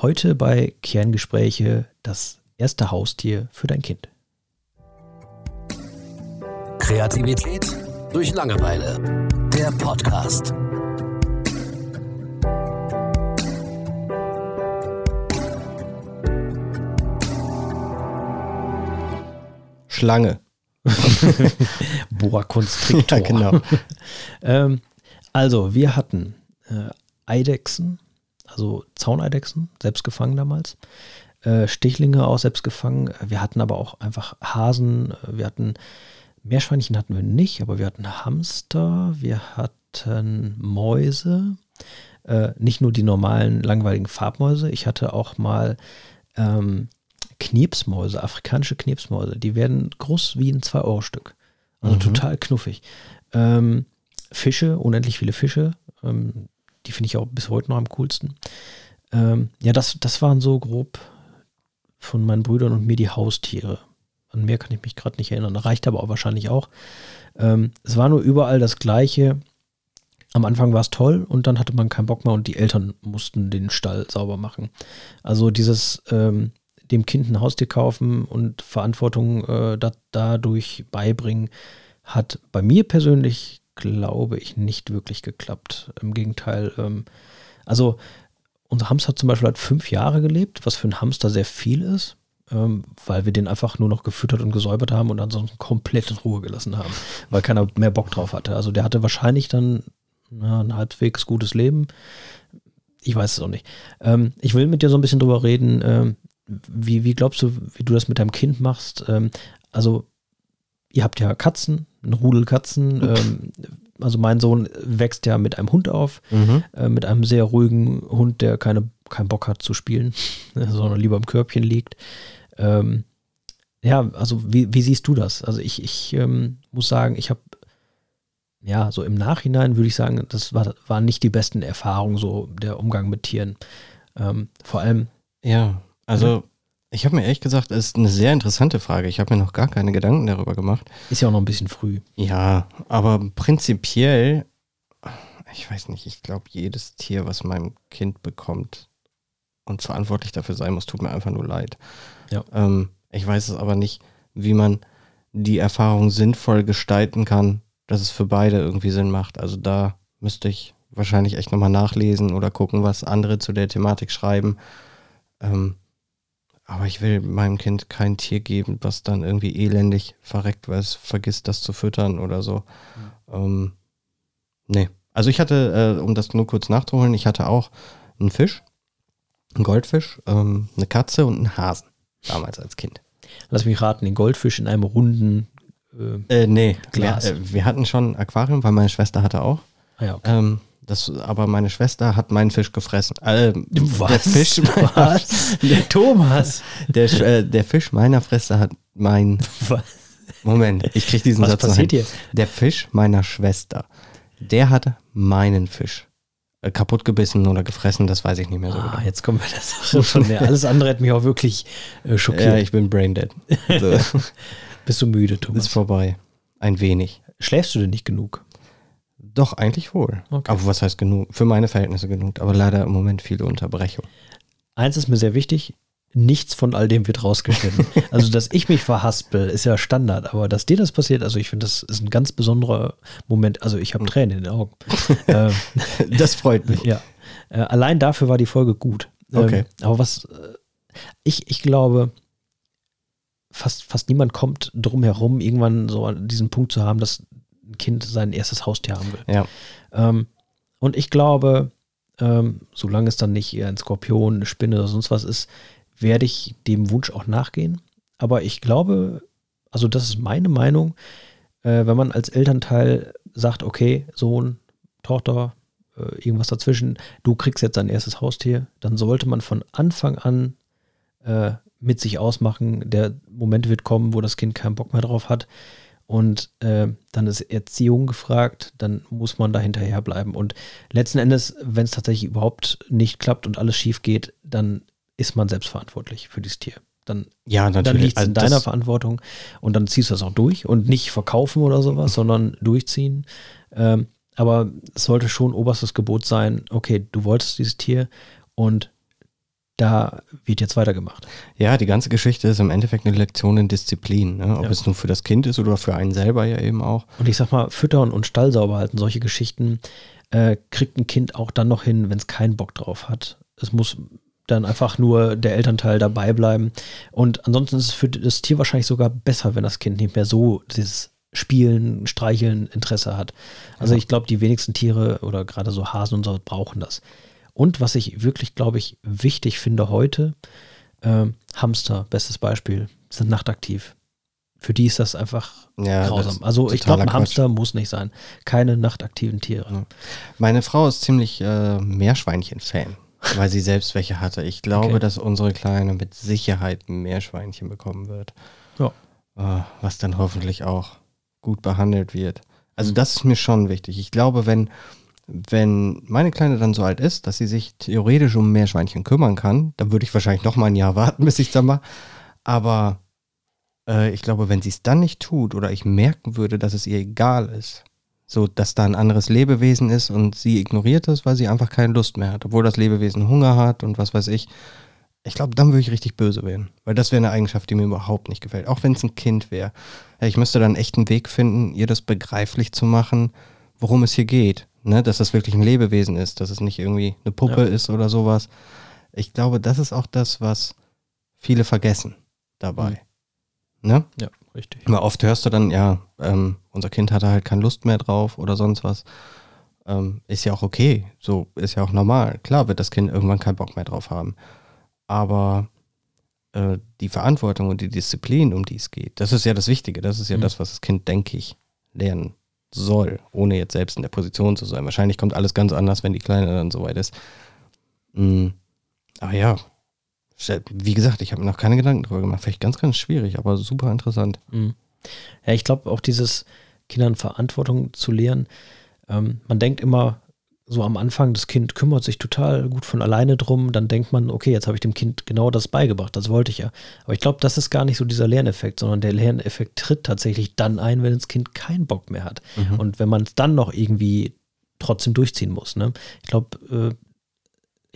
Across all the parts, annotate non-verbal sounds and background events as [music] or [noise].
Heute bei Kerngespräche das erste Haustier für dein Kind. Kreativität durch Langeweile. Der Podcast. Schlange. [laughs] Boa Constrictor. Ja, genau. ähm, also, wir hatten äh, Eidechsen, also Zauneidechsen, selbst gefangen damals. Äh, Stichlinge auch selbst gefangen. Wir hatten aber auch einfach Hasen. Wir hatten Meerschweinchen hatten wir nicht, aber wir hatten Hamster, wir hatten Mäuse. Äh, nicht nur die normalen langweiligen Farbmäuse. Ich hatte auch mal ähm, Knirpsmäuse, afrikanische Knirpsmäuse. Die werden groß wie ein 2-Euro-Stück. Also mhm. total knuffig. Ähm, Fische, unendlich viele Fische. Ähm, die finde ich auch bis heute noch am coolsten. Ähm, ja, das, das waren so grob von meinen Brüdern und mir die Haustiere. An mehr kann ich mich gerade nicht erinnern. Reicht aber auch wahrscheinlich auch. Ähm, es war nur überall das Gleiche. Am Anfang war es toll und dann hatte man keinen Bock mehr und die Eltern mussten den Stall sauber machen. Also dieses ähm, dem Kind ein Haustier kaufen und Verantwortung äh, da, dadurch beibringen, hat bei mir persönlich, glaube ich, nicht wirklich geklappt. Im Gegenteil, ähm, also unser Hamster zum Beispiel hat fünf Jahre gelebt, was für ein Hamster sehr viel ist, ähm, weil wir den einfach nur noch gefüttert und gesäubert haben und ansonsten komplett in Ruhe gelassen haben, weil keiner mehr Bock drauf hatte. Also der hatte wahrscheinlich dann na, ein halbwegs gutes Leben. Ich weiß es auch nicht. Ähm, ich will mit dir so ein bisschen drüber reden. Ähm, wie, wie glaubst du, wie du das mit deinem Kind machst? Ähm, also, ihr habt ja Katzen, ein Rudel Katzen. Ähm, also mein Sohn wächst ja mit einem Hund auf, mhm. äh, mit einem sehr ruhigen Hund, der keine, keinen Bock hat zu spielen, [laughs] sondern lieber im Körbchen liegt. Ähm, ja, also wie, wie, siehst du das? Also ich, ich ähm, muss sagen, ich habe ja, so im Nachhinein würde ich sagen, das war, waren nicht die besten Erfahrungen, so der Umgang mit Tieren. Ähm, vor allem. Ja, also ich habe mir ehrlich gesagt, es ist eine sehr interessante Frage. Ich habe mir noch gar keine Gedanken darüber gemacht. Ist ja auch noch ein bisschen früh. Ja, aber prinzipiell, ich weiß nicht, ich glaube, jedes Tier, was mein Kind bekommt und verantwortlich dafür sein muss, tut mir einfach nur leid. Ja. Ähm, ich weiß es aber nicht, wie man die Erfahrung sinnvoll gestalten kann, dass es für beide irgendwie Sinn macht. Also da müsste ich wahrscheinlich echt nochmal nachlesen oder gucken, was andere zu der Thematik schreiben. Ähm, aber ich will meinem Kind kein Tier geben, was dann irgendwie elendig verreckt, weil es vergisst, das zu füttern oder so. Mhm. Ähm, nee. Also ich hatte, äh, um das nur kurz nachzuholen, ich hatte auch einen Fisch, einen Goldfisch, ähm, eine Katze und einen Hasen. Damals als Kind. Lass mich raten, den Goldfisch in einem runden äh, äh, nee, Glas. Wir, äh, wir, hatten schon ein Aquarium, weil meine Schwester hatte auch. Ah, ja, okay. ähm, das, aber meine Schwester hat meinen Fisch gefressen. Äh, Was? Der Fisch, [laughs] Was? Der Thomas. Der, äh, der Fisch meiner Schwester hat mein. Was? Moment, ich krieg diesen Was Satz passiert hier? Der Fisch meiner Schwester, der hat meinen Fisch äh, kaputt gebissen oder gefressen, das weiß ich nicht mehr so ah, genau. Jetzt kommen wir das schon mehr. Alles andere hat mich auch wirklich äh, schockiert. Ja, ich bin braindead. So. [laughs] Bist du müde, Thomas? Ist vorbei. Ein wenig. Schläfst du denn nicht genug? Doch, eigentlich wohl. Okay. Aber was heißt genug? Für meine Verhältnisse genug. Aber leider im Moment viele Unterbrechung. Eins ist mir sehr wichtig. Nichts von all dem wird rausgeschnitten. [laughs] also, dass ich mich verhaspel, ist ja Standard. Aber dass dir das passiert, also ich finde, das ist ein ganz besonderer Moment. Also, ich habe. Tränen in den Augen. [laughs] Ähm, das freut mich. Ja. Äh, allein dafür war die Folge gut. Ähm, okay. aber was, äh, ich, ich glaube, fast, fast niemand kommt drum herum, irgendwann so an diesen Punkt zu haben, dass ein Kind sein erstes Haustier haben will. Ja. Ähm, und ich glaube, ähm, solange es dann nicht ein Skorpion, eine Spinne oder sonst was ist, werde ich dem Wunsch auch nachgehen. Aber ich glaube, also das ist meine Meinung, äh, wenn man als Elternteil sagt, okay, Sohn, Tochter, äh, irgendwas dazwischen, du kriegst jetzt dein erstes Haustier, dann sollte man von Anfang an äh, mit sich ausmachen, der Moment wird kommen, wo das Kind keinen Bock mehr drauf hat. Und äh, dann ist Erziehung gefragt, dann muss man da hinterher bleiben. Und letzten Endes, wenn es tatsächlich überhaupt nicht klappt und alles schief geht, dann ist man selbst verantwortlich für dieses Tier. Dann, ja, dann liegt es in also deiner Verantwortung und dann ziehst du das auch durch und nicht verkaufen oder sowas, sondern durchziehen. Ähm, aber es sollte schon oberstes Gebot sein, okay, du wolltest dieses Tier und da wird jetzt weitergemacht. Ja, die ganze Geschichte ist im Endeffekt eine Lektion in Disziplin, ne? ob ja. es nun für das Kind ist oder für einen selber ja eben auch. Und ich sag mal, füttern und Stall sauber halten, solche Geschichten äh, kriegt ein Kind auch dann noch hin, wenn es keinen Bock drauf hat. Es muss dann einfach nur der Elternteil dabei bleiben. Und ansonsten ist es für das Tier wahrscheinlich sogar besser, wenn das Kind nicht mehr so dieses Spielen, Streicheln Interesse hat. Also ja. ich glaube, die wenigsten Tiere oder gerade so Hasen und so brauchen das. Und was ich wirklich, glaube ich, wichtig finde heute, äh, Hamster, bestes Beispiel, sind nachtaktiv. Für die ist das einfach ja, grausam. Das also ich glaube, ein Hamster muss nicht sein. Keine nachtaktiven Tiere. Meine Frau ist ziemlich äh, Meerschweinchen-Fan, weil sie selbst welche hatte. Ich glaube, okay. dass unsere Kleine mit Sicherheit ein Meerschweinchen bekommen wird. Ja. Äh, was dann hoffentlich auch gut behandelt wird. Also das ist mir schon wichtig. Ich glaube, wenn wenn meine Kleine dann so alt ist, dass sie sich theoretisch um Meerschweinchen kümmern kann, dann würde ich wahrscheinlich noch mal ein Jahr [laughs] warten, bis ich es dann mache. Aber äh, ich glaube, wenn sie es dann nicht tut oder ich merken würde, dass es ihr egal ist, so dass da ein anderes Lebewesen ist und sie ignoriert es, weil sie einfach keine Lust mehr hat, obwohl das Lebewesen Hunger hat und was weiß ich. Ich glaube, dann würde ich richtig böse werden, weil das wäre eine Eigenschaft, die mir überhaupt nicht gefällt. Auch wenn es ein Kind wäre. Ich müsste dann echt einen Weg finden, ihr das begreiflich zu machen, worum es hier geht ne, dass das wirklich ein Lebewesen ist, dass es nicht irgendwie eine Puppe ja. ist oder sowas. Ich glaube, das ist auch das, was viele vergessen dabei. Mhm. Ne? Ja, richtig. Immer oft hörst du dann, ja, ähm, unser Kind hatte halt keine Lust mehr drauf oder sonst was. Ähm, ist ja auch okay, so ist ja auch normal. Klar wird das Kind irgendwann keinen Bock mehr drauf haben. Aber äh, die Verantwortung und die Disziplin, um die es geht, das ist ja das Wichtige. Das ist ja mhm. das, was das Kind, denke ich, lernen soll, ohne jetzt selbst in der Position zu sein. Wahrscheinlich kommt alles ganz anders, wenn die Kleine dann soweit ist. Mhm. Aber ja, wie gesagt, ich habe mir noch keine Gedanken drüber gemacht. Vielleicht ganz, ganz schwierig, aber super interessant. Mhm. Ja, ich glaube auch dieses Kindern Verantwortung zu lehren. Ähm, man denkt immer, so am Anfang, das Kind kümmert sich total gut von alleine drum, dann denkt man, okay, jetzt habe ich dem Kind genau das beigebracht, das wollte ich ja. Aber ich glaube, das ist gar nicht so dieser Lerneffekt, sondern der Lerneffekt tritt tatsächlich dann ein, wenn das Kind keinen Bock mehr hat. Mhm. Und wenn man es dann noch irgendwie trotzdem durchziehen muss. Ne? Ich glaube, äh,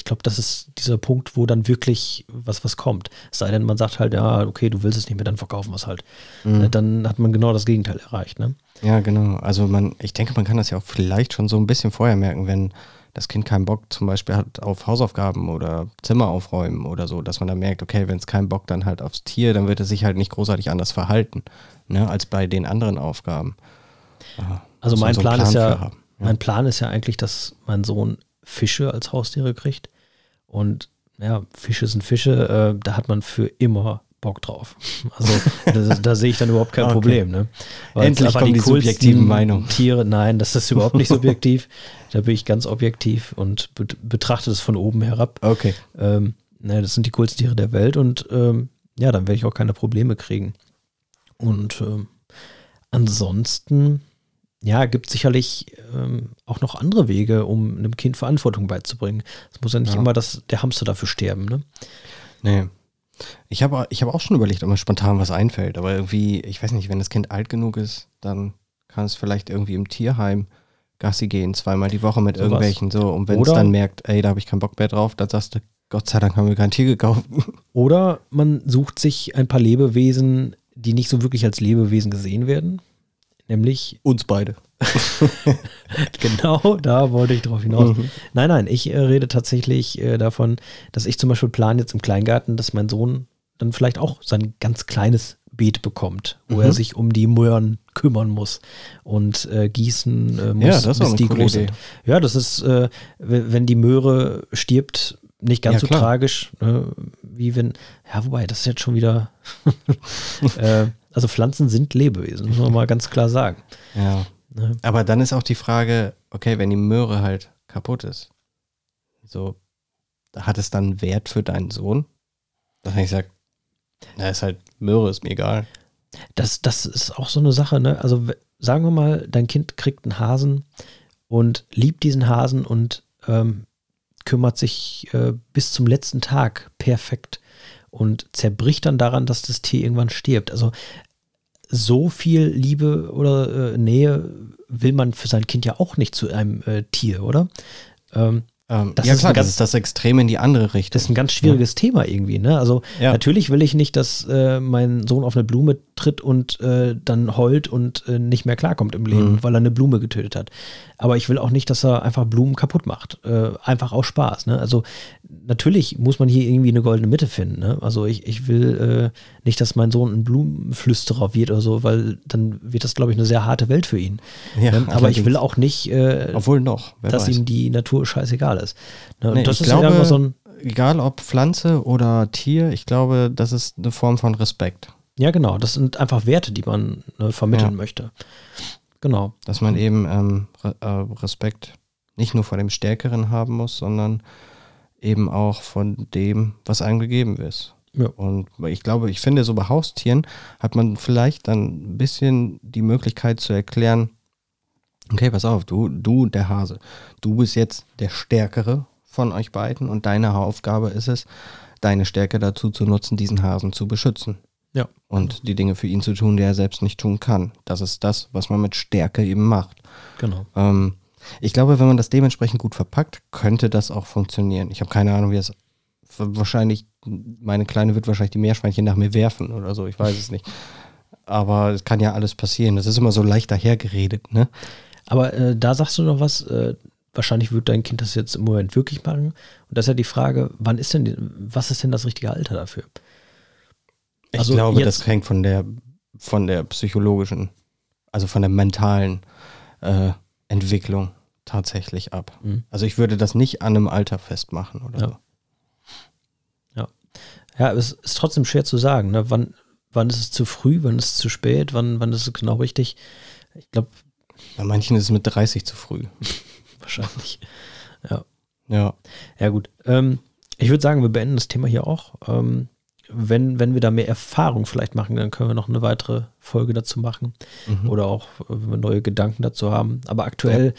ich glaube, das ist dieser Punkt, wo dann wirklich was, was kommt. Es sei denn, man sagt halt, ja, okay, du willst es nicht mehr, dann verkaufen wir es halt. Mhm. Äh, dann hat man genau das Gegenteil erreicht. Ne? Ja, genau. Also man, ich denke, man kann das ja auch vielleicht schon so ein bisschen vorher merken, wenn das Kind keinen Bock zum Beispiel hat auf Hausaufgaben oder Zimmer aufräumen oder so, dass man dann merkt, okay, wenn es keinen Bock dann halt aufs Tier, dann wird es sich halt nicht großartig anders verhalten, ne, als bei den anderen Aufgaben. Also mein so Plan, Plan, ist ja, ja, mein Plan ist ja eigentlich, dass mein Sohn Fische als Haustiere kriegt. Und ja, Fische sind Fische, äh, da hat man für immer Bock drauf. [laughs] Also da, da sehe ich dann überhaupt kein [laughs] okay. Problem. Ne? Weil Endlich kommen die, die subjektiven Meinungen. Tiere, nein, das ist überhaupt nicht [laughs] subjektiv. da bin ich ganz objektiv und be betrachte das von oben herab. Okay. Ähm, ne, das sind die coolsten Tiere der Welt und ähm, ja, dann werde ich auch keine Probleme kriegen. Und ähm, ansonsten ja, gibt sicherlich ähm, auch noch andere Wege, um einem Kind Verantwortung beizubringen. Es muss ja nicht ja. immer das, der Hamster dafür sterben, ne? Nee. Ich habe ich hab auch schon überlegt, ob mir spontan was einfällt, aber irgendwie, ich weiß nicht, wenn das Kind alt genug ist, dann kann es vielleicht irgendwie im Tierheim Gassi gehen, zweimal die Woche mit so irgendwelchen, was. so. Und wenn es dann merkt, ey, da habe ich keinen Bock mehr drauf, dann sagst du, Gott sei Dank haben wir kein Tier gekauft. [laughs] Oder man sucht sich ein paar Lebewesen, die nicht so wirklich als Lebewesen gesehen werden nämlich uns beide. [laughs] [laughs] genau, da wollte ich drauf hinaus. Mhm. Nein, nein, ich äh, rede tatsächlich äh, davon, dass ich zum Beispiel plane jetzt im Kleingarten, dass mein Sohn dann vielleicht auch sein ganz kleines Beet bekommt, wo mhm. er sich um die Möhren kümmern muss und äh, gießen äh, muss, ja, das ist bis die groß sind. Ja, das ist, äh, wenn die Möhre stirbt, nicht ganz ja, so klar. tragisch, ne, wie wenn, ja, wobei, das ist jetzt schon wieder, [laughs] äh, also Pflanzen sind Lebewesen, muss man mal ganz klar sagen. Ja. Ne? Aber dann ist auch die Frage, okay, wenn die Möhre halt kaputt ist, so, hat es dann Wert für deinen Sohn? Dass ich sage, na, ist halt Möhre, ist mir egal. Das, das ist auch so eine Sache, ne? Also sagen wir mal, dein Kind kriegt einen Hasen und liebt diesen Hasen und ähm, kümmert sich äh, bis zum letzten Tag perfekt und zerbricht dann daran, dass das Tier irgendwann stirbt. Also so viel Liebe oder äh, Nähe will man für sein Kind ja auch nicht zu einem äh, Tier, oder? Ähm, Ähm, das ja, klar, ganz, das ist das Extrem in die andere Richtung. Das ist ein ganz schwieriges ja. Thema irgendwie. Ne? Also, ja. natürlich will ich nicht, dass äh, mein Sohn auf eine Blume tritt und äh, dann heult und äh, nicht mehr klarkommt im Leben, mhm. weil er eine Blume getötet hat. Aber ich will auch nicht, dass er einfach Blumen kaputt macht. Äh, einfach aus Spaß. Ne? Also, natürlich muss man hier irgendwie eine goldene Mitte finden. Ne? Also, ich, ich will äh, nicht, dass mein Sohn ein Blumenflüsterer wird oder so, weil dann wird das, glaube ich, eine sehr harte Welt für ihn. Ja, ähm, aber ich will auch nicht, äh, obwohl noch, dass weiß. ihm die Natur scheißegal ist. Ne? Nee, das ich ist glaube, ja so ein egal ob Pflanze oder Tier, ich glaube, das ist eine Form von Respekt. Ja, genau. Das sind einfach Werte, die man ne, vermitteln ja. möchte. Genau. Dass man eben ähm, äh, Respekt nicht nur vor dem Stärkeren haben muss, sondern eben auch von dem, was einem gegeben ist. Ja. Und ich glaube, ich finde, so bei Haustieren hat man vielleicht dann ein bisschen die Möglichkeit zu erklären, okay, pass auf, du, du, der Hase, du bist jetzt der Stärkere von euch beiden und deine Aufgabe ist es, deine Stärke dazu zu nutzen, diesen Hasen zu beschützen. Ja. Und die Dinge für ihn zu tun, die er selbst nicht tun kann. Das ist das, was man mit Stärke eben macht. Genau. Ähm, ich glaube, wenn man das dementsprechend gut verpackt, könnte das auch funktionieren. Ich habe keine Ahnung, wie es wahrscheinlich, meine Kleine wird wahrscheinlich die Meerschweinchen nach mir werfen oder so, ich weiß es nicht. Aber es kann ja alles passieren. Das ist immer so leicht dahergeredet, ne? Aber äh, da sagst du noch was, äh, wahrscheinlich wird dein Kind das jetzt im Moment wirklich machen. Und das ist ja die Frage, wann ist denn, was ist denn das richtige Alter dafür? Ich also glaube, das hängt von der, von der psychologischen, also von der mentalen äh, Entwicklung tatsächlich ab. Mhm. Also ich würde das nicht an einem Alter festmachen oder ja. so. Ja, es ist trotzdem schwer zu sagen. Ne? Wann, wann ist es zu früh, wann ist es zu spät, wann, wann ist es genau richtig? Ich glaube. Bei manchen ist es mit 30 zu früh. [laughs] Wahrscheinlich. Ja. Ja. Ja, gut. Ähm, ich würde sagen, wir beenden das Thema hier auch. Ähm, wenn, wenn wir da mehr Erfahrung vielleicht machen, dann können wir noch eine weitere Folge dazu machen. Mhm. Oder auch, wenn wir neue Gedanken dazu haben. Aber aktuell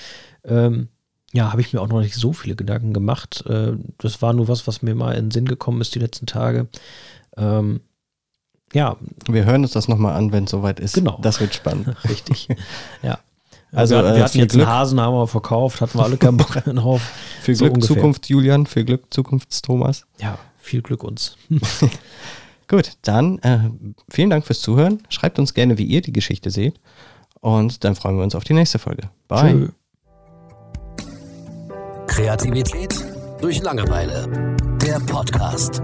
ja. ähm, ja, habe ich mir auch noch nicht so viele Gedanken gemacht. Äh, das war nur was, was mir mal in den Sinn gekommen ist die letzten Tage. Ähm, ja. Wir hören uns das nochmal an, wenn es soweit ist. Genau. Das wird spannend. [laughs] Richtig. Ja. [laughs] Also, wir, wir äh, hatten jetzt Glück. einen Hasen, haben wir verkauft, hatten wir alle keinen Bock [laughs] drauf. Viel so Glück, ungefähr. Zukunft Julian, viel Glück, Zukunft Thomas. Ja, viel Glück uns. [laughs] Gut, dann äh, vielen Dank fürs Zuhören. Schreibt uns gerne, wie ihr die Geschichte seht. Und dann freuen wir uns auf die nächste Folge. Bye. Tschö. Kreativität durch Langeweile. Der Podcast.